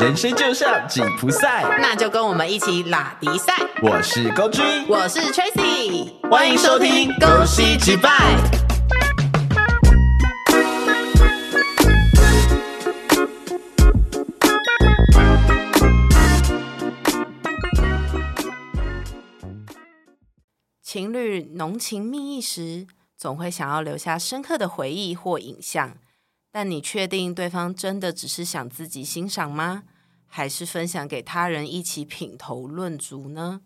人生就像紧箍赛，那就跟我们一起拉迪赛。我是高君，我是 Tracy，欢迎收听恭喜击败。情侣浓情蜜意时，总会想要留下深刻的回忆或影像。但你确定对方真的只是想自己欣赏吗？还是分享给他人一起品头论足呢？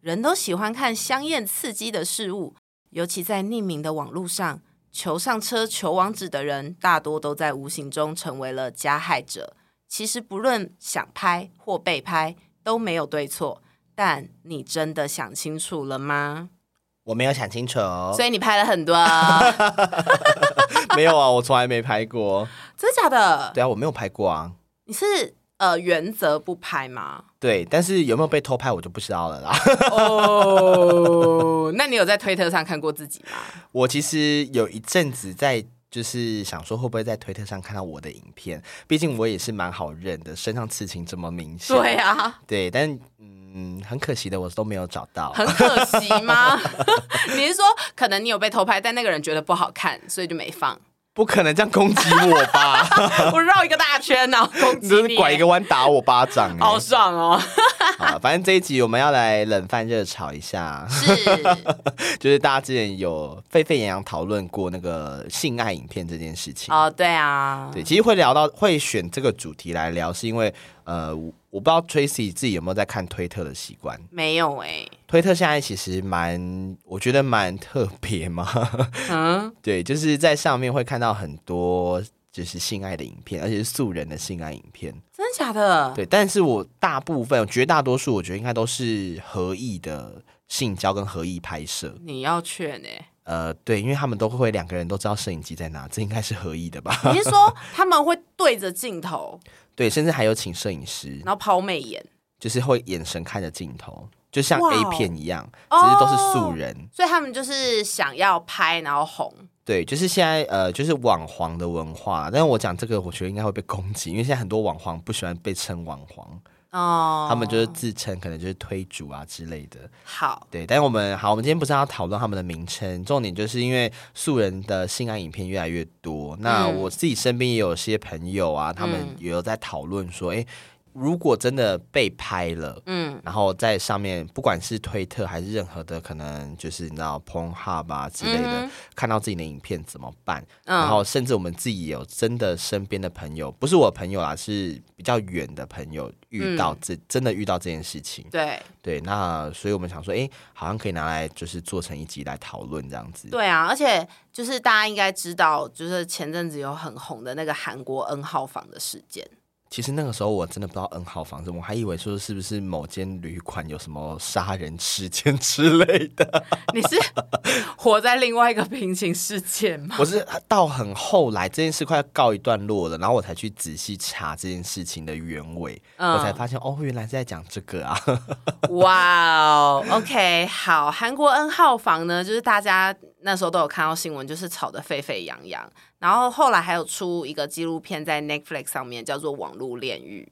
人都喜欢看香艳刺激的事物，尤其在匿名的网络上，求上车、求网址的人，大多都在无形中成为了加害者。其实不论想拍或被拍，都没有对错。但你真的想清楚了吗？我没有想清楚，所以你拍了很多，没有啊，我从来没拍过，真的假的？对啊，我没有拍过啊。你是呃原则不拍吗？对，但是有没有被偷拍我就不知道了啦。哦，那你有在推特上看过自己吗？我其实有一阵子在，就是想说会不会在推特上看到我的影片，毕竟我也是蛮好认的，身上刺青这么明显。对啊，对，但嗯，很可惜的，我都没有找到。很可惜吗？你是说可能你有被偷拍，但那个人觉得不好看，所以就没放？不可能这样攻击我吧？我绕一个大圈呢，攻击你，就是拐一个弯打我巴掌、欸，好爽哦！好，反正这一集我们要来冷饭热炒一下，是，就是大家之前有沸沸扬扬讨论过那个性爱影片这件事情。哦，对啊，对，其实会聊到会选这个主题来聊，是因为呃，我不知道 Tracy 自己有没有在看推特的习惯。没有哎、推特现在其实蛮，我觉得蛮特别嘛。嗯，对，就是在上面会看到很多就是性爱的影片，而且是素人的性爱影片。真的假的？对，但是我大部分绝大多数，我觉得应该都是合意的性交跟合意拍摄。你要劝哎、呃，对，因为他们都会两个人都知道摄影机在哪，这应该是合意的吧？你是说 他们会对着镜头，对，甚至还有请摄影师，然后抛媚眼，就是会眼神看着镜头，就像 A 哦片一样，只是都是素人。所以他们就是想要拍，然后红。对，就是现在呃，就是网黄的文化。但是我讲这个，我觉得应该会被攻击，因为现在很多网黄不喜欢被称网黄，哦，他们就是自称可能就是推主啊之类的。好，对，但是我们好，我们今天不是要讨论他们的名称，重点就是因为素人的性爱影片越来越多。那嗯我自己身边也有些朋友啊，他们嗯也有在讨论说，诶，如果真的被拍了。嗯，然后在上面，不管是推特还是任何的，可能就是你知道 Pornhub 啊之类的，嗯看到自己的影片怎么办？嗯然后甚至我们自己有真的身边的朋友，不是我朋友啦，是比较远的朋友遇到嗯这、真的遇到这件事情。对对，那所以我们想说，哎，好像可以拿来就是做成一集来讨论这样子。对啊，而且就是大家应该知道，就是前阵子有很红的那个韩国 N 号房的事件。其实那个时候我真的不知道 N 号房是，我还以为说是不是某间旅馆有什么杀人事件之类的。你是活在另外一个平行世界吗？我是到很后来这件事快要告一段落了，然后我才去仔细查这件事情的原委，嗯我才发现哦，原来是在讲这个啊。哇哦，OK，好，韩国 N 号房呢，就是大家那时候都有看到新闻，就是吵得沸沸扬扬。然后后来还有出一个纪录片在 Netflix 上面，叫做《网络炼狱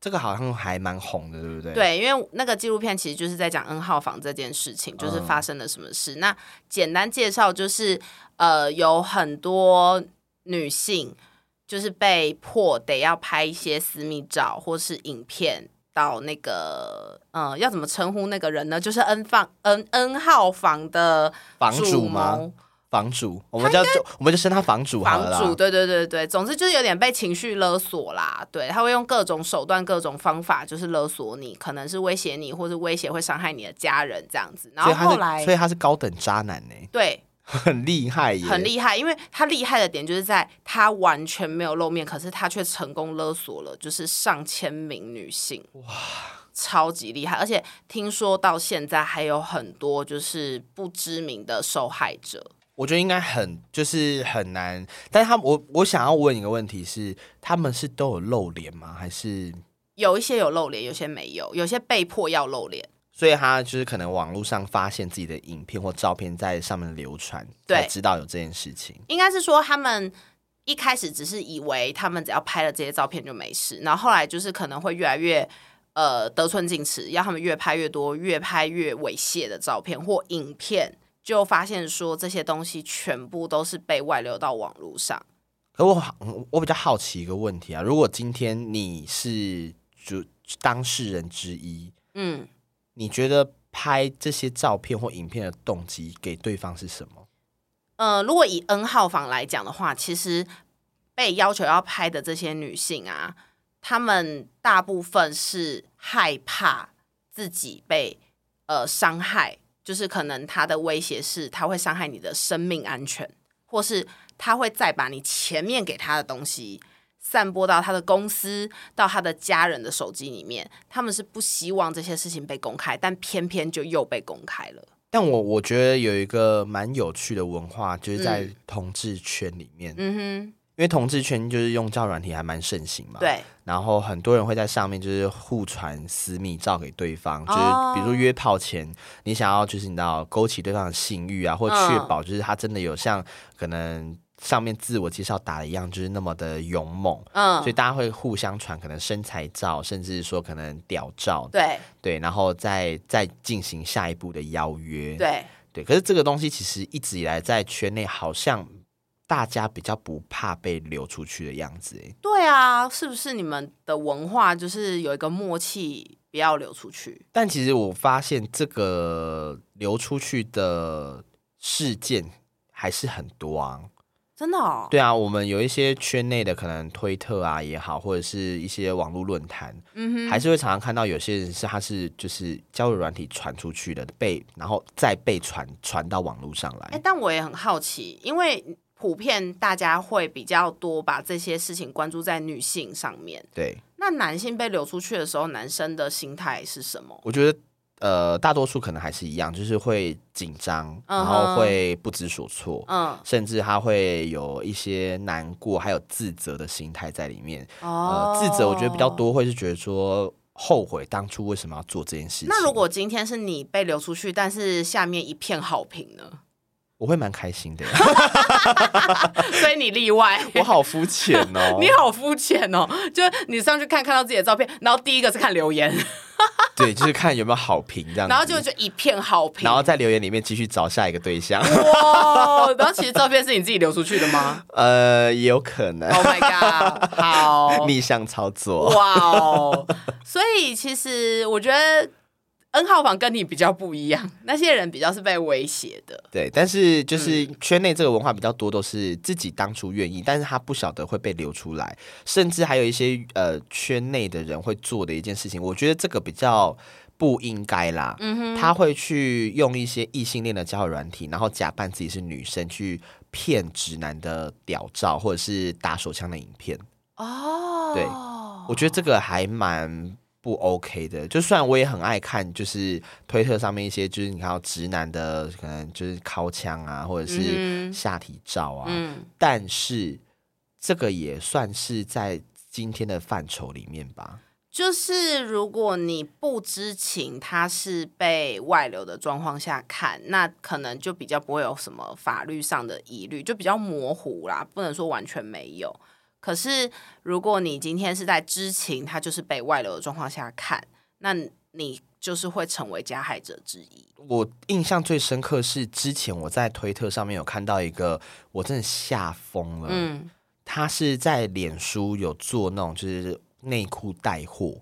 这个好像还蛮红的，对不对？》。。对，因为那个纪录片其实就是在讲 N 号房这件事情，就是发生了什么事。那简单介绍就是，呃，有很多女性就是被迫得要拍一些私密照或是影片。到那个，呃，要怎么称呼那个人呢？就是 N 房 N N 号房的房主吗房主，我们叫就我们就称他房主好了。房主，对对对对，总之就是有点被情绪勒索啦。对，他会用各种手段、各种方法，就是勒索你，可能是威胁你，或是威胁会伤害你的家人这样子。然后后来所以他是高等渣男呢，对很厉害耶，很厉害，因为他厉害的点就是在他完全没有露面，可是他却成功勒索了就是上千名女性，哇，超级厉害！而且听说到现在还有很多就是不知名的受害者。我觉得应该很就是很难，但是他我我想要问一个问题是，他们是都有露脸吗？还是有一些有露脸，有些没有，有些被迫要露脸。所以他就是可能网络上发现自己的影片或照片在上面流传，对才知道有这件事情。应该是说他们一开始只是以为他们只要拍了这些照片就没事，然后后来就是可能会越来越呃得寸进尺，要他们越拍越多、越拍越猥亵的照片或影片，就发现说这些东西全部都是被外流到网络上。可我好我比较好奇一个问题啊，如果今天你是就当事人之一，嗯，你觉得拍这些照片或影片的动机给对方是什么？呃，如果以 N 号房来讲的话，其实被要求要拍的这些女性啊，她们大部分是害怕自己被呃伤害，就是可能她的威胁是她会伤害你的生命安全，或是她会再把你前面给她的东西散播到他的公司、到他的家人的手机里面，他们是不希望这些事情被公开，但偏偏就又被公开了。但我我觉得有一个蛮有趣的文化，就是在同志圈里面，嗯哼。因为同志圈就是用交友软体还蛮盛行嘛，，对，然后很多人会在上面就是互传私密照给对方，就是哦比如说约炮前，你想要就是你知道勾起对方的性欲啊，或嗯。确保就是他真的有像可能上面自我介绍打的一样，就是那么的勇猛，嗯所以，大家会互相传可能身材照，甚至说可能屌照，对对，然后再再进行下一步的邀约，对。对。可是这个东西其实一直以来在圈内好像大家比较不怕被流出去的样子，哎，对啊，是不是你们的文化就是有一个默契，不要流出去？但其实我发现这个流出去的事件还是很多啊。真的哦，对啊，我们有一些圈内的可能推特啊也好，或者是一些网络论坛，嗯哼，还是会常常看到有些人是他是就是交友软体传出去的，被然后再被传传到网络上来哎、来。但我也很好奇，因为普遍大家会比较多把这些事情关注在女性上面，对，那男性被流出去的时候，男生的心态是什么？我觉得呃大多数可能还是一样，就是会紧张，嗯然后会不知所措。嗯，甚至他会有一些难过，还有自责的心态在里面。哦呃，自责我觉得比较。多，会是觉得说后悔当初为什么要做这件事情。那如果今天是你被流出去，但是下面一片好评呢？我会蛮开心的，所以你例外。我好肤浅哦。你好肤浅哦！就是你上去看看到自己的照片，然后第一个是看留言，对，就是看有没有好评这样子，然后就就一片好评，然后在留言里面继续找下一个对象。哇！然后其实照片是你自己流出去的吗呃，也有可能？Oh my god！好，逆向操作。哇哦！所以其实我觉得 N 号房跟你比较不一样，那些人比较是被威胁的。对，但是就是嗯圈内这个文化比较多，都是自己当初愿意，但是他不晓得会被流出来，甚至还有一些呃圈内的人会做的一件事情，我觉得这个比较不应该啦。嗯哼，他会去用一些异性恋的交友软体，然后假扮自己是女生，去骗直男的屌照或者是打手枪的影片。哦，对我觉得这个还蛮不 OK 的。就虽然我也很爱看，就是推特上面一些，就是你看到直男的可能就是靠枪啊，或者是下体照啊，嗯，但是这个也算是在今天的范畴里面吧。就是如果你不知情他是被外流的状况下看，那可能就比较不会有什么法律上的疑虑，就比较模糊啦，不能说完全没有。可是如果你今天是在知情他就是被外流的状况下看，那你就是会成为加害者之一。我印象最深刻是之前我在推特上面有看到一个，我真的吓疯了。嗯他是在脸书有做那种就是内裤带货，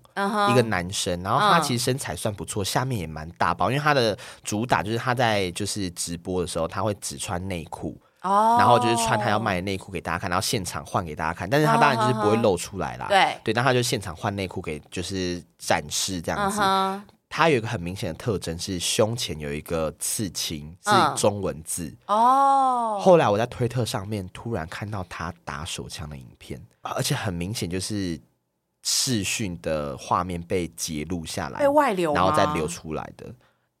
一个男生，然后他嗯其实身材算不错，下面也蛮大包，因为他的主打就是他在就是直播的时候，他会只穿内裤，哦，然后就是穿他要卖的内裤给大家看，然后现场换给大家看，但是他当然就是不会露出来啦。对，对，但他就现场换内裤给就是展示这样子。他有一个很明显的特征是胸前有一个刺青，是嗯中文字。哦，后来我在推特上面突然看到他打手枪的影片，而且很明显就是视讯的画面被截录下来被，外流，然后再流。出来的。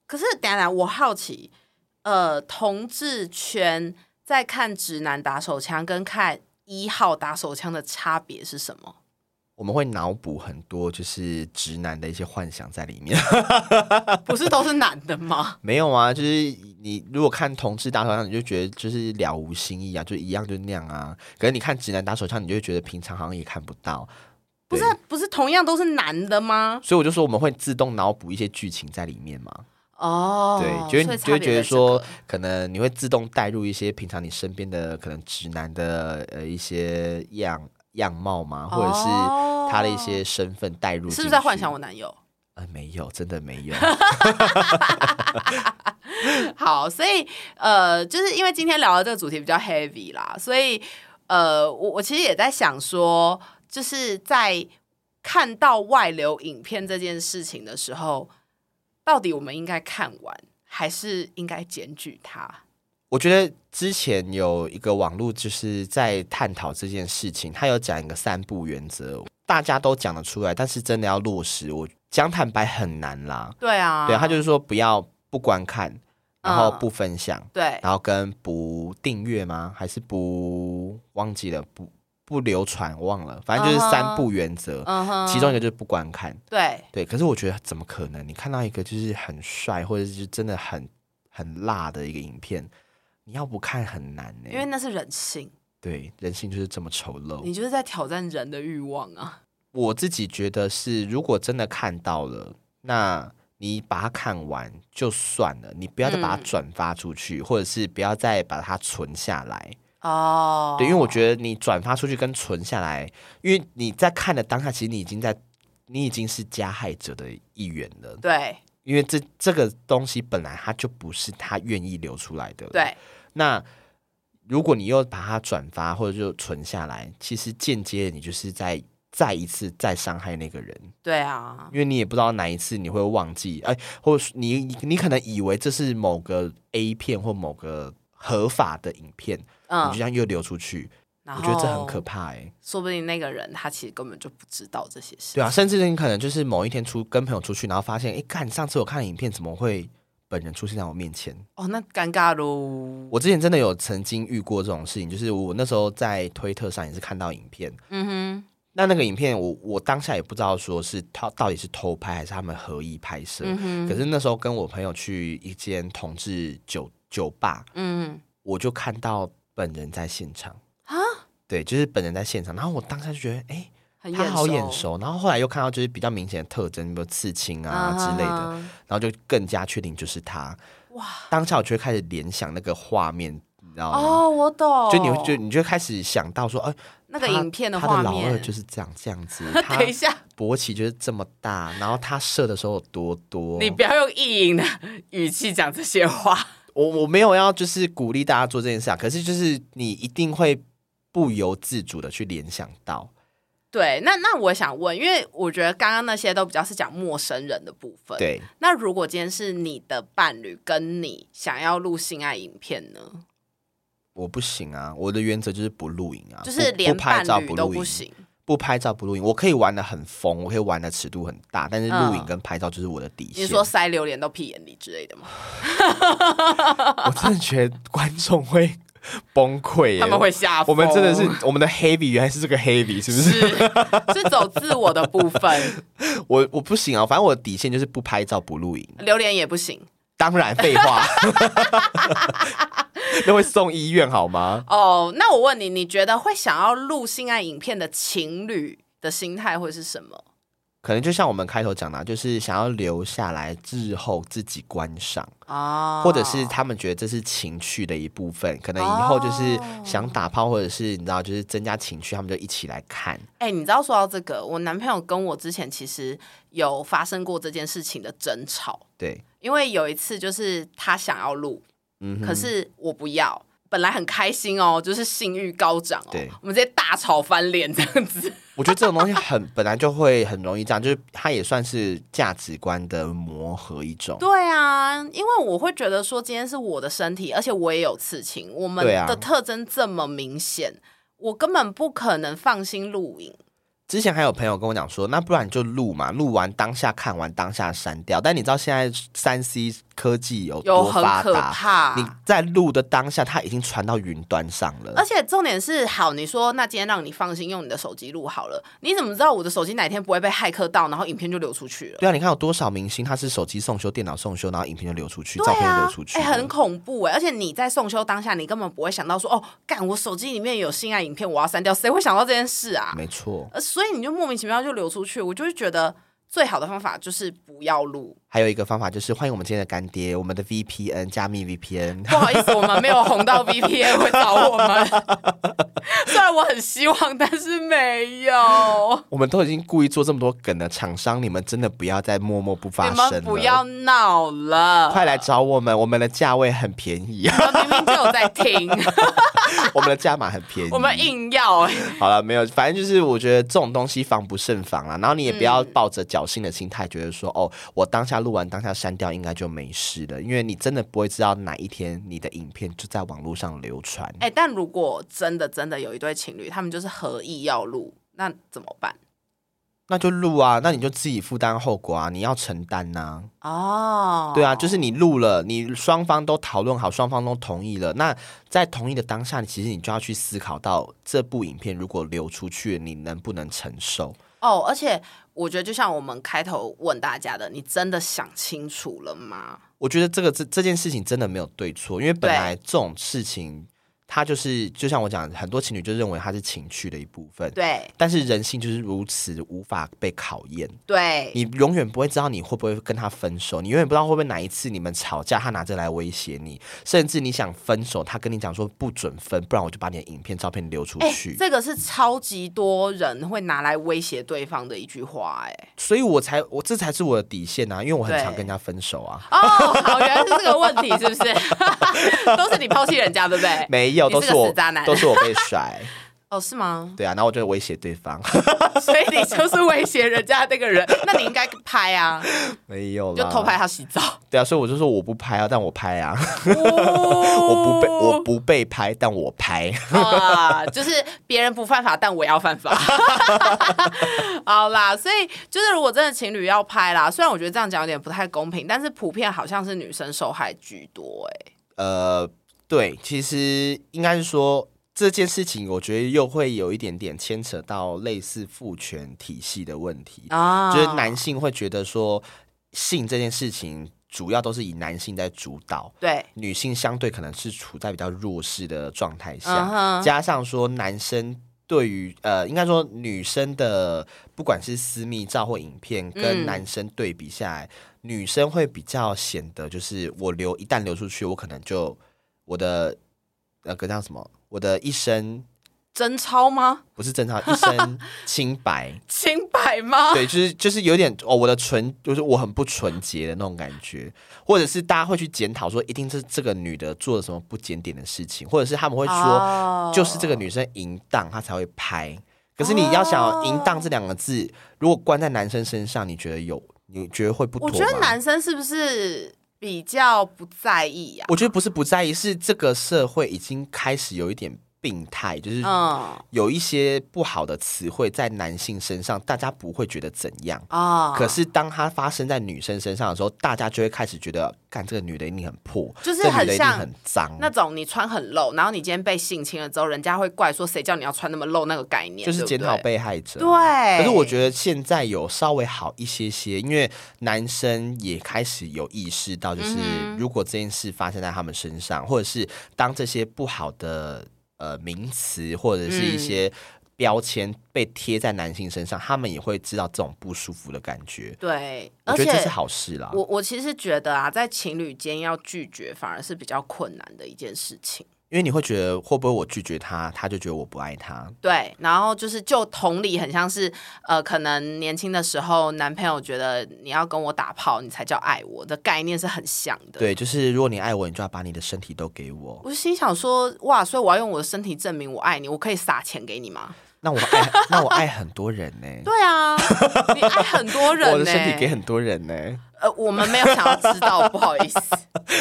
可是等一下等一下，我好奇，呃，同志圈在看直男打手枪跟看一号打手枪的差别是什么？我们会脑补很多就是直男的一些幻想在里面。不是都是男的吗？没有啊，就是你如果看同志打手枪，你就觉得就是了无新意啊，就一样就那样啊。可是你看直男打手枪，你就会觉得平常好像也看不到。不是啊不是同样都是男的吗？所以我就说我们会自动脑补一些剧情在里面嘛。哦，对，就会就会觉得说，可能你会自动带入一些平常你身边的可能直男的呃一些样样貌嘛，或者是他的一些身份带入。是不是在幻想？我男友？呃，没有，真的没有。好，所以呃，就是因为今天聊的这个主题比较 heavy 啦，所以呃，我我其实也在想说，就是在看到外流影片这件事情的时候，到底我们应该看完，还是应该检举他？我觉得之前有一个网络就是在探讨这件事情，他有讲一个三不原则，大家都讲得出来，但是真的要落实，我讲坦白很难啦。对啊，对，他就是说不要不观看，然后嗯不分享，对然后跟不订阅吗？还是不忘记了不不流传？我忘了，反正就是三不原则，其中一个就是不观看。对对，可是我觉得怎么可能？你看到一个就是很帅，或者是真的很很辣的一个影片，你要不看很难呢、因为那是人性，对人性就是这么丑陋。你就是在挑战人的欲望啊。我自己觉得是，如果真的看到了，那你把它看完就算了，你不要再把它嗯转发出去，或者是不要再把它存下来。哦，对，因为我觉得你转发出去跟存下来，因为你在看的当下，其实你已经在，你已经是加害者的一员了。对因为这这个东西本来它就不是他愿意流出来的。，对那如果你又把它转发或者就存下来，其实间接你就是在再一次再伤害那个人，对啊，因为你也不知道哪一次你会忘记，哎，或者是你你你可能以为这是某个 A 片或某个合法的影片，你嗯就这，样又流出去，然我觉得这很可怕哎、说不定那个人他其实根本就不知道这些事。对啊，甚至你可能就是某一天出跟朋友出去，然后发现，哎，看上次我看的影片怎么会本人出现在我面前？哦，那尴尬喽。我之前真的有曾经遇过这种事情，就是我那时候在推特上也是看到影片，嗯哼。那那个影片我我当下也不知道说是他到底是偷拍还是他们合意拍摄，哼，嗯，可是那时候跟我朋友去一间同志酒酒吧，嗯。我就看到本人在现场。啊，对，就是本人在现场，然后我当下就觉得，哎、很他好眼熟。熟，然后后来又看到就是比较明显的特征，比如刺青啊之类的，啊然后就更加确定就是他。哇，当下我就会开始联想那个画面，你知道吗？哦，我懂，就你会就你就会开始想到说，哎、那个影片画他的老二面，就是这样这样子，他等一下，勃起就是这么大，然后他射的时候有多多。你不要用意淫的语气讲这些话。我我没有要就是鼓励大家做这件事啊，可是就是你一定会不由自主的去联想到，对，那那我想问，因为我觉得刚刚那些都比较是讲陌生人的部分。，对，那如果今天是你的伴侣跟你想要录性爱影片呢？我不行啊，我的原则就是不录影啊，就是连拍照伴侣不录影，都不行。不拍照不录影，我可以玩的很疯，我可以玩的尺度很大，但是录影嗯跟拍照就是我的底线。你说塞榴莲到屁眼里之类的吗？我真的觉得观众会崩溃耶，他们会吓疯。我们真的是我们的 heavy 原来是这个 heavy 是不是？是是走自我的部分，我我不行啊，反正我的底线就是不拍照不录影。榴莲也不行当然废话，那会送医院好吗？哦。那我问你，你觉得会想要录性爱影片的情侣的心态会是什么？可能就像我们开头讲的啊，就是想要留下来日后自己观赏，哦，或者是他们觉得这是情趣的一部分，可能以后就是哦想打炮，或者是你知道，就是增加情趣，他们就一起来看。哎、你知道说到这个，我男朋友跟我之前其实有发生过这件事情的争吵，对，因为有一次就是他想要录，嗯，可是我不要。本来很开心哦，就是性欲高涨哦对，我们直接大吵翻脸这样子。我觉得这种东西很本来就会很容易这样，就是它也算是价值观的磨合一种。对啊，因为我会觉得说今天是我的身体，而且我也有刺青，我们对啊的特征这么明显，我根本不可能放心录影。之前还有朋友跟我讲说，那不然你就录嘛，录完当下看完当下删掉。但你知道现在三 C 科技有有多很可发达，怕。你在录的当下，它已经传到云端上了。而且重点是，好，你说那今天让你放心用你的手机录好了，你怎么知道我的手机哪天不会被骇客到，然后影片就流出去了？对啊，你看有多少明星他是手机送修、电脑送修，然后影片就流出去，对照片就啊流出，去哎、了，很恐怖哎！而且你在送修当下，你根本不会想到说，哦，干，我手机里面有性爱影片，我要删掉，谁会想到这件事啊？没错。呃，所以你就莫名其妙就流出去，我就是觉得最好的方法就是不要录。还有一个方法就是欢迎我们今天的干爹，我们的 VPN 加密 VPN。不好意思，我们没有红到 VPN 会找我们，虽然我很希望，但是没有。我们都已经故意做这么多梗的厂商，你们真的不要再默默不发声不要闹了，快来找我们，我们的价位很便宜，我明明就有在听，我们的价码很便宜。我们硬要、欸。好了，没有，反正就是我觉得这种东西防不胜防啦。然后你也不嗯要抱着侥幸的心态，觉得说哦，我当下录完当下删掉应该就没事了，因为你真的不会知道哪一天你的影片就在网络上流传。哎、但如果真的真的有一对情侣，他们就是合意要录，那怎么办？那就录啊，那你就自己负担后果啊，你要承担呐、哦，对啊，就是你录了，你双方都讨论好，双方都同意了。那在同意的当下，其实你就要去思考到这部影片如果流出去，你能不能承受？哦，而且我觉得就像我们开头问大家的，你真的想清楚了吗？我觉得这个这这件事情真的没有对错，因为本来这种事情，它就是就像我讲，很多情侣就认为他是情趣的一部分，对但是人性就是如此无法被考验。对，你永远不会知道你会不会跟他分手，你永远不知道会不会哪一次你们吵架，他拿着来威胁你，甚至你想分手，他跟你讲说不准分，不然我就把你的影片、照片流出哎、去。这个是超级多人会拿来威胁对方的一句话、哎。所以我才我这才是我的底线啊，因为我很对常跟人家分手啊。哦，好，原来是这个问题，是不是？都是你抛弃人家，对不对？没有，都是我都是我被甩。哦，是吗？对啊，然后我就威胁对方，所以你就是威胁人家那个人，那你应该拍啊，没有啦，就偷拍他洗澡。对啊，所以我就说我不拍啊，但我拍啊，我我不被我不被拍，但我拍。啊，就是别人不犯法，但我要犯法。好啦，所以就是如果真的情侣要拍啦，虽然我觉得这样讲有点不太公平，但是普遍好像是女生受害居多、哎，呃，对，其实应该是说这件事情，我觉得又会有一点点牵扯到类似父权体系的问题，啊就是男性会觉得说性这件事情主要都是以男性在主导。对，女性相对可能是处在比较弱势的状态嗯下，哼，加上说男生对于呃，应该说女生的不管是私密照或影片，跟嗯男生对比下来，女生会比较显得就是我流一旦流出去，我可能就我的那个叫什么，我的一生贞操吗？不是贞操，一生清白。清白吗？对，就是就是有点哦，我的纯就是我很不纯洁的那种感觉，或者是大家会去检讨说，一定是这个女的做了什么不检点的事情，或者是他们会说，哦就是这个女生淫荡，她才会拍。可是你要想哦淫荡这两个字，如果关在男生身上，你觉得有？你觉得会不？我觉得男生是不是比较不在意呀、我觉得不是不在意，是这个社会已经开始有一点病态，就是嗯有一些不好的词汇在男性身上，大家不会觉得怎样。啊，可是当它发生在女生身上的时候，大家就会开始觉得，干这个女的一定很破，就是很像很脏，那种你穿很露，然后你今天被性侵了之后，人家会怪说谁叫你要穿那么露那个概念，就是检讨被害者。对。可是我觉得现在有稍微好一些些，因为男生也开始有意识到，就是如果这件事发生在他们身上，或者是当这些不好的呃名词或者是一些标签被贴在男性身上，他们也会知道这种不舒服的感觉。对，而且我觉得这是好事啦。我我其实觉得啊，在情侣间要拒绝反而是比较困难的一件事情。因为你会觉得会不会我拒绝他，他就觉得我不爱他？对，然后就是就同理，很像是呃，可能年轻的时候，男朋友觉得你要跟我打炮，你才叫爱我的概念是很像的。，对，就是如果你爱我，你就要把你的身体都给我。我就心想说，哇，所以我要用我的身体证明我爱你，我可以撒钱给你吗？那我爱，那我爱很多人呢、对啊，你爱很多 人、呢。我的身体给很多人呢、呃，我们没有想要知道，不好意思。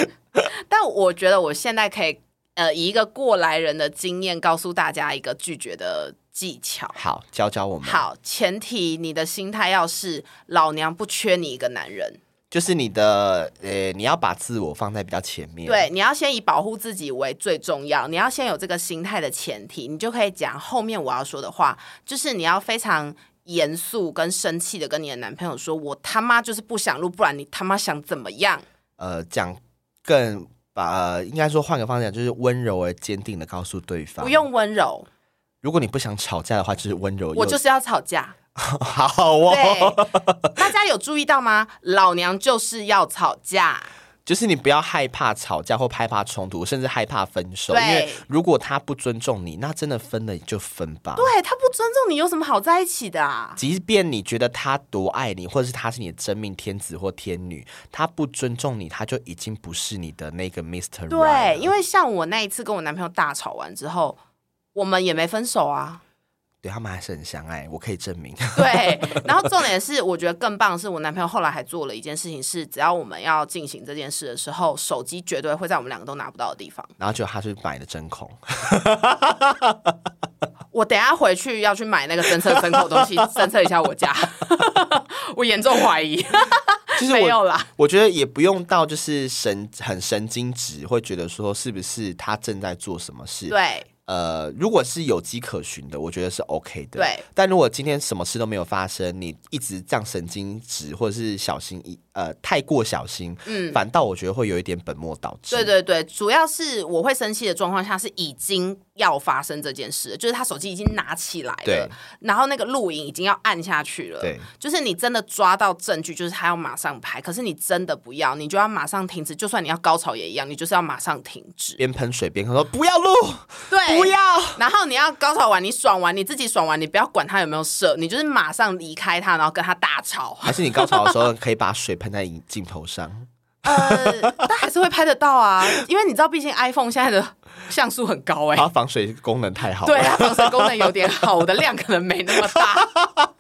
但我觉得我现在可以，呃，以一个过来人的经验，告诉大家一个拒绝的技巧。好，教教我们。，好，前提你的心态要是老娘不缺你一个男人。就是你的呃，你要把自我放在比较前面。对，你要先以保护自己为最重要，你要先有这个心态的前提，你就可以讲后面我要说的话，就是你要非常严肃跟生气的跟你的男朋友说，我他妈就是不想录，不然你他妈想怎么样？呃，讲更把、呃应该说换个方向，就是温柔而坚定的告诉对方，不。用温柔，如果你不想吵架的话，就是温柔又。我就是要吵架。好哦，对，大家有注意到吗？老娘就是要吵架。就是你不要害怕吵架或害怕冲突，甚至害怕分手。因为如果他不尊重你，那真的分了就分吧。对他不尊重你，有什么好在一起的啊？即便你觉得他多爱你，或者是他是你的真命天子或天女，他不尊重你，他就已经不是你的那个 Mister 对，因为为像我那一次跟我男朋友大吵完之后，我们也没分手啊。对他们还是很相爱，我可以证明。对，然后重点是，我觉得更棒的是，我男朋友后来还做了一件事情，是只要我们要进行这件事的时候，手机绝对会在我们两个都拿不到的地方。然后就他去买的针孔，我等下回去要去买那个侦测针口东西，侦测一下我家。我严重怀疑，其实我没有啦。我觉得也不用到就是神很神经质，会觉得说是不是他正在做什么事。对呃，如果是有迹可循的，我觉得是 OK 的。对，但如果今天什么事都没有发生，你一直这样神经质或者是小心翼呃太过小心，嗯反倒我觉得会有一点本末倒置。对对对，主要是我会生气的状况下是已经要发生这件事，就是他手机已经拿起来对了，然后那个录影已经要按下去了。对，就是你真的抓到证据，就是他要马上拍，可是你真的不要，你就要马上停止，就算你要高潮也一样，你就是要马上停止。边喷水边说不要录，对，不要。然后你要高潮完，你爽完，你自己爽完，你不要管他有没有射，你就是马上离开他，然后跟他大吵。还是你高潮的时候可以把水喷在镜镜头上？呃，但还是会拍得到啊，因为你知道，毕竟 iPhone 现在的像素很高哎、然后防水功能太好了。对，它防水功能有点好，我的量可能没那么大。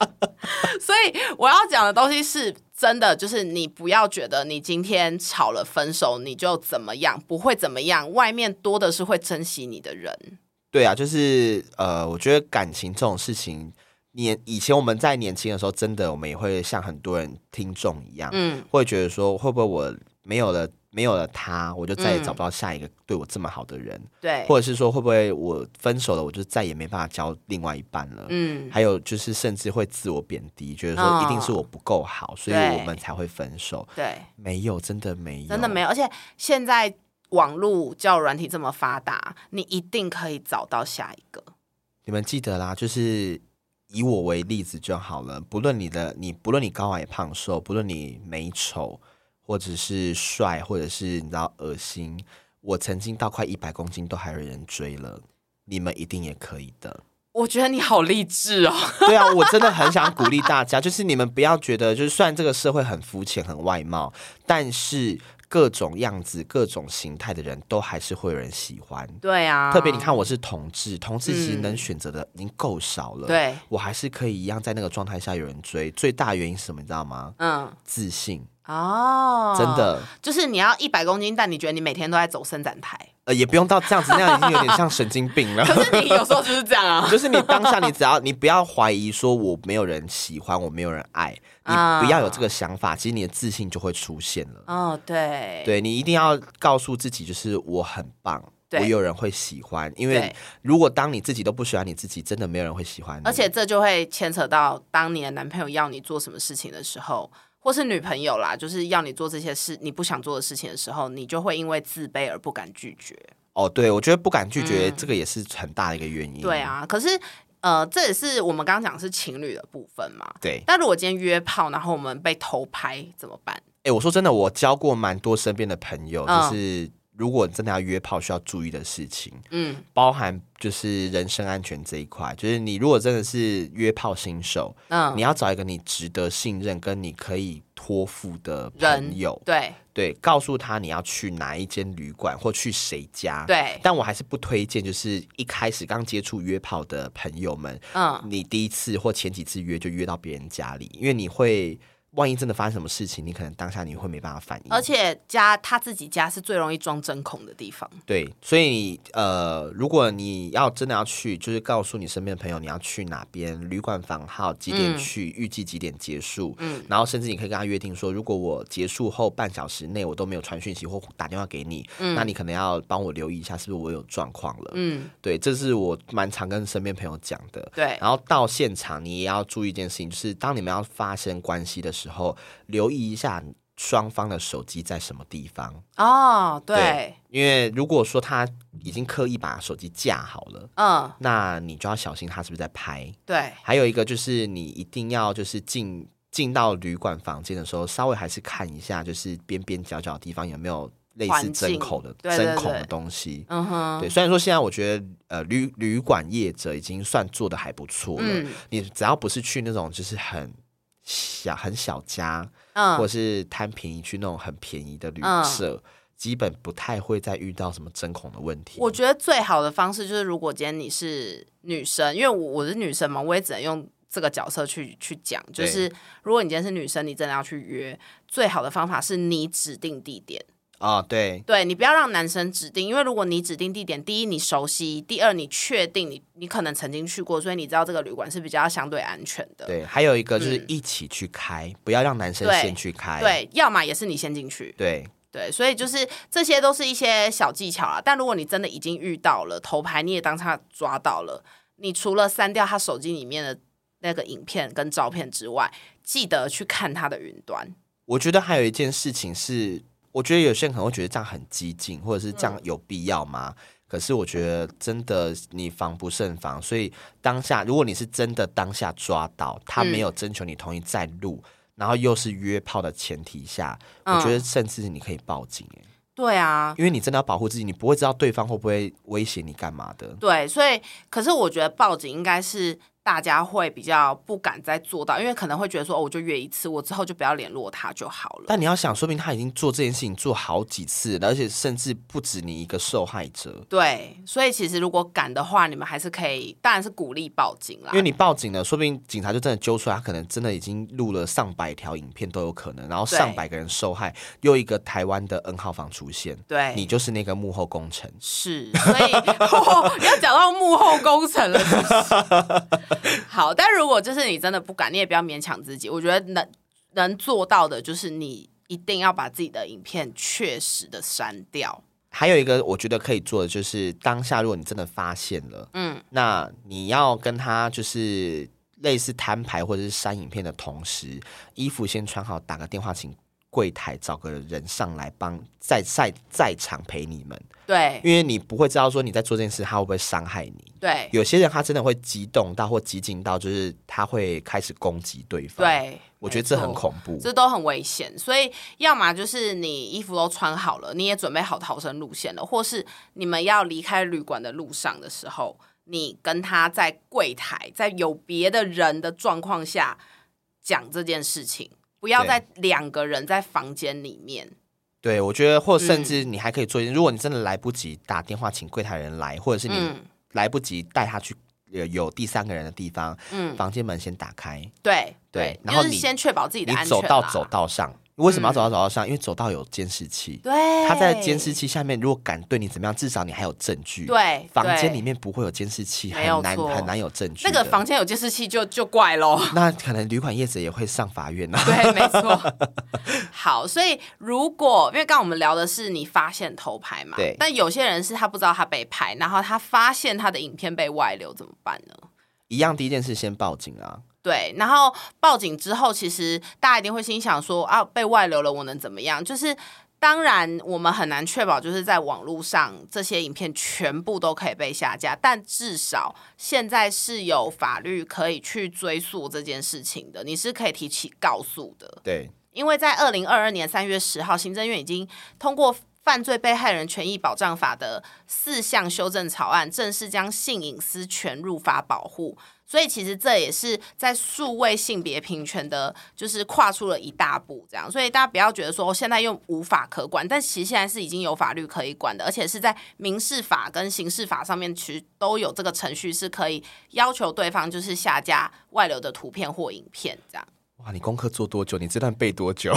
所以我要讲的东西是真的，就是你不要觉得你今天吵了分手你就怎么样，不会怎么样，外面多的是会珍惜你的人。对啊，就是呃，我觉得感情这种事情，年以前我们在年轻的时候，真的我们也会像很多人听众一样，嗯，会觉得说，会不会我没有了没有了他，我就再也嗯。找不到下一个对我这么好的人，对，或者是说，会不会我分手了，我就再也没办法交另外一半了？嗯，还有就是，甚至会自我贬低，觉得说哦一定是我不够好，所以我们才会分手。对，没有，真的没有，真的没有。而且现在网络交友软体这么发达，你一定可以找到下一个。你们记得啦，就是以我为例子就好了。不论你的你，不论你高矮胖瘦，不论你美丑，或者是帅，或者是你知道恶心，我曾经到快一百公斤都还有人追了，你们一定也可以的。我觉得你好励志哦。对啊，我真的很想鼓励大家，就是你们不要觉得，就是虽然这个社会很肤浅、很外貌，但是各种样子、各种形态的人都还是会有人喜欢。对啊，特别你看，我是同志，同志其实嗯能选择的已经够少了。对，我还是可以一样在那个状态下有人追。最大原因是什么？你知道吗？嗯，自信，哦，真，的。就是你要一百公斤，但你觉得你每天都在走伸展台，呃，也不用到这样子，那样已经有点像神经病了。可是你有时候就是这样啊。就是你当下，你只要你不要怀疑说我没有人喜欢，我没有人爱，你啊不要有这个想法，其实你的自信就会出现了。哦，对，对你一定要告诉自己，就是我很棒，对我有人会喜欢。因为如果当你自己都不喜欢你自己，真的没有人会喜欢你。而且这就会牵扯到，当你的男朋友要你做什么事情的时候，或是女朋友啦，就是要你做这些事你不想做的事情的时候，你就会因为自卑而不敢拒绝。哦，对，我觉得不敢拒绝，嗯这个也是很大的一个原因。对，啊，可是呃，这也是我们刚刚讲是情侣的部分嘛。对。但如果今天约炮，然后我们被偷拍怎么办？哎、我说真的，我交过蛮多身边的朋友，嗯就是如果真的要约炮，需要注意的事情，嗯包含就是人身安全这一块。就是你如果真的是约炮新手，嗯，你要找一个你值得信任跟你可以托付的朋友，对对，告诉他你要去哪一间旅馆或去谁家。对，但我还是不推荐，就是一开始刚接触约炮的朋友们，嗯你第一次或前几次约就约到别人家里，因为你会万一真的发生什么事情，你可能当下你会没办法反应。而且家他自己家是最容易装针孔的地方。对，所以呃，如果你要真的要去，就是告诉你身边的朋友你要去哪边，旅馆房号几点去，预计几点结束，嗯，然后甚至你可以跟他约定说，如果我结束后半小时内我都没有传讯息或打电话给你，嗯，那你可能要帮我留意一下，是不是我有状况了，嗯，对，这是我蛮常跟身边朋友讲的，对，然后到现场你也要注意一件事情，就是当你们要发生关系的时候，留意一下双方的手机在什么地方。哦，对，因为如果说他已经刻意把手机架好了，嗯，那你就要小心他是不是在拍。对，还有一个就是你一定要就是进进到旅馆房间的时候，稍微还是看一下，就是边边角角的地方有没有类似针孔的针孔的东西。嗯哼，对。虽然说现在我觉得呃旅旅馆业者已经算做的还不错了，你只要不是去那种就是很。小很小家，嗯，或者是贪便宜去那种很便宜的旅社，基本不太会再遇到什么针孔的问题。我觉得最好的方式就是，如果今天你是女生，因为我我是女生嘛，我也只能用这个角色去去讲，就是如果你今天是女生，你真的要去约，最好的方法是你指定地点。啊，对，对你不要让男生指定，因为如果你指定地点，第一你熟悉，第二你确定你你可能曾经去过，所以你知道这个旅馆是比较相对安全的。对，还有一个就是一起去开，不要让男生先去开。对，要么也是你先进去。对对，所以就是这些都是一些小技巧啊。但如果你真的已经遇到了头牌，你也当他抓到了，你除了删掉他手机里面的那个影片跟照片之外，记得去看他的云端。我觉得还有一件事情是。我觉得有些人可能会觉得这样很激进，或者是这样有必要吗？可是我觉得真的你防不胜防，所以当下如果你是真的当下抓到他没有征求你同意再录，然后又是约炮的前提下，我觉得甚至你可以报警哎。对啊，因为你真的要保护自己，你不会知道对方会不会威胁你干嘛的。对，所以可是我觉得报警应该是。大家会比较不敢再做到，因为可能会觉得说，哦，我就约一次，我之后就不要联络他就好了。但你要想，说明他已经做这件事情做好几次，而且甚至不止你一个受害者。对，所以其实如果敢的话，你们还是可以，当然是鼓励报警啦。因为你报警了，说不定警察就真的揪出来，他可能真的已经录了上百条影片都有可能，然后上百个人受害，又一个台湾的 N 号房出现，对你就是那个幕后工程。是，所以 要讲到幕后工程了。好，但如果就是你真的不敢，你也不要勉强自己。我觉得能能做到的，就是你一定要把自己的影片确实的删掉。还有一个，我觉得可以做的就是，当下如果你真的发现了，嗯，那你要跟他就是类似摊牌或者是删影片的同时，衣服先穿好，打个电话请。柜台找个人上来帮在在在场陪你们，对，因为你不会知道说你在做这件事他会不会伤害你，对，有些人他真的会激动到或激进到，就是他会开始攻击对方，对，我觉得这很恐怖，这都很危险，所以要么就是你衣服都穿好了，你也准备好逃生路线了，或是你们要离开旅馆的路上的时候，你跟他在柜台在有别的人的状况下讲这件事情。不要在两个人在房间里面。对，我觉得，或甚至你还可以做一件，如果你真的来不及打电话请柜台人来，或者是你来不及带他去有第三个人的地方，嗯，房间门先打开。对对，然后你先确保自己的安全。走到走道上。为什么要走到走道上？因为走道有监视器，对，他在监视器下面，如果敢对你怎么样，至少你还有证据。对，房间里面不会有监视器，很难很难有证据。那个房间有监视器就就怪喽。那可能旅馆业者也会上法院呢。对，没错。好，所以如果因为刚刚我们聊的是你发现偷拍嘛，对，但有些人是他不知道他被拍，然后他发现他的影片被外流，怎么办呢？一样，第一件事先报警啊。对，然后报警之后，其实大家一定会心想说啊，被外流了，我能怎么样？就是当然，我们很难确保就是在网络上这些影片全部都可以被下架，但至少现在是有法律可以去追溯这件事情的，你是可以提起告诉的。对，因为在二零二二年三月十号，行政院已经通过《犯罪被害人权益保障法》的四项修正草案，正式将性隐私权入法保护。所以其实这也是在数位性别平权的，就是跨出了一大步，这样。所以大家不要觉得说现在又无法可管，但其实现在是已经有法律可以管的，而且是在民事法跟刑事法上面其实都有这个程序，是可以要求对方就是下架外流的图片或影片这样。哇，你功课做多久？你这段背多久？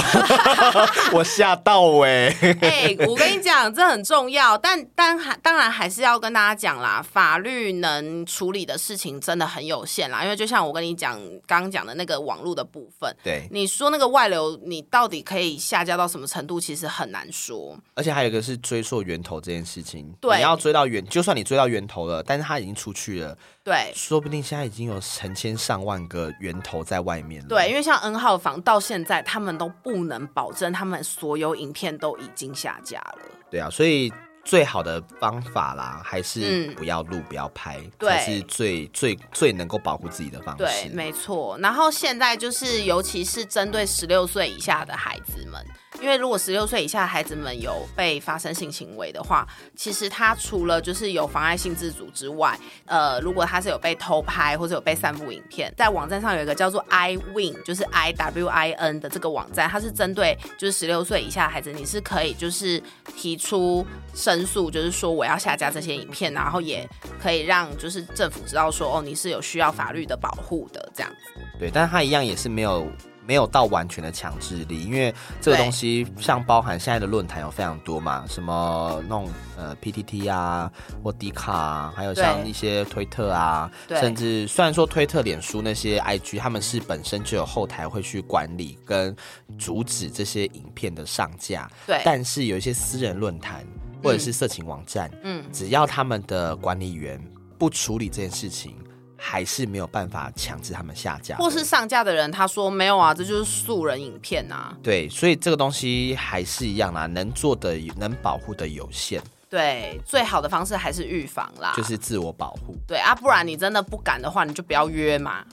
我吓到哎、哎、我跟你讲，这很重要，但但还当然还是要跟大家讲啦，法律能处理的事情真的很有限啦。因为就像我跟你讲刚刚讲的那个网络的部分，对，你说那个外流，你到底可以下架到什么程度，其实很难说。而且还有一个是追溯源头这件事情，对你要追到源，就算你追到源头了，但是他已经出去了，对说不定现在已经有成千上万个源头在外面了。对，因为像 N 号房到现在，他们都不能保证他们所有影片都已经下架了。对啊，所以最好的方法啦，还是嗯不要录、不要拍，对才是最最最能够保护自己的方式。对，没错。然后现在就是，尤其是针对十六岁以下的孩子们，因为如果十六岁以下的孩子们有被发生性行为的话，其实他除了就是有妨碍性自主之外，呃，如果他是有被偷拍或者有被散布影片，在网站上有一个叫做 iWin，就是 I W I N 的这个网站，它是针对就是十六岁以下的孩子，你是可以就是提出申诉，就是说我要下架这些影片，然后也可以让就是政府知道说哦你是有需要法律的保护的这样子。对，但是它一样也是没有没有到完全的强制力，因为这个对东西像包含现在的论坛有非常多嘛，什么那种呃 PTT 啊或 D 卡啊，还有像对。一些推特啊，甚至虽然说推特、脸书那些 IG 他们是本身就有后台会去管理跟阻止这些影片的上架，对。但是有一些私人论坛或者是色情网站，嗯，只要他们的管理员不处理这件事情，还是没有办法强制他们下架，或是上架的人他说没有啊，这就是素人影片啊。对，所以这个东西还是一样啦，能做的、能保护的有限，对，最好的方式还是预防啦。就是自我保护。对啊，不然你真的不敢的话，你就不要约嘛。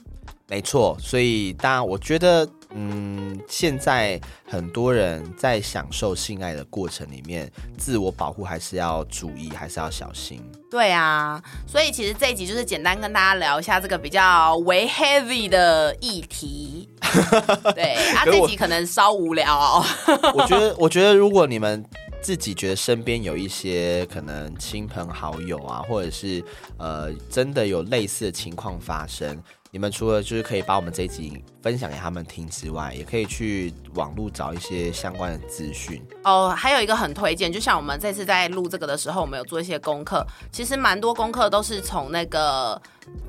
没错，所以当然，我觉得，嗯，现在很多人在享受性爱的过程里面，自我保护还是要注意，还是要小心。对啊，所以其实这一集就是简单跟大家聊一下这个比较为 heavy 的议题。对 啊，这集可能稍无聊哦。我觉得，我觉得如果你们自己觉得身边有一些可能亲朋好友啊，或者是呃真的有类似的情况发生，你们除了就是可以把我们这一集分享给他们听之外，也可以去网络找一些相关的资讯。哦，还有一个很推荐，就像我们这次在录这个的时候，我们有做一些功课，其实蛮多功课都是从那个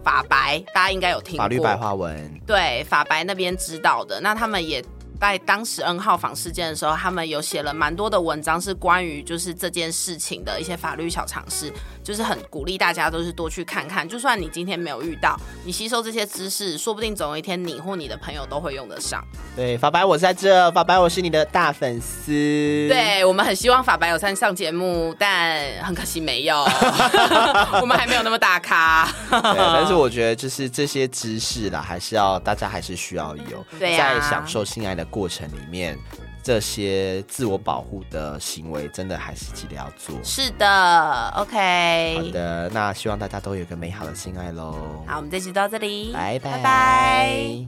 法白，大家应该有听过。法律白话文，对法白那边知道的，那他们也在当时 N 号房事件的时候，他们有写了蛮多的文章，是关于就是这件事情的一些法律小常识，就是很鼓励大家都是多去看看。就算你今天没有遇到，你吸收这些知识，说不定总有一天你或你的朋友都会用得上。对，法白我在这，法白我是你的大粉丝。，对我们很希望法白有上上节目，但很可惜没有，我们还没有那么大咖。对，但是我觉得就是这些知识啦，还是要大家还是需要有，在享受性爱的过程里面，这些自我保护的行为，真的还是记得要做。是的，OK，好的，那希望大家都有一个美好的性爱喽。好，我们这期到这里，拜拜拜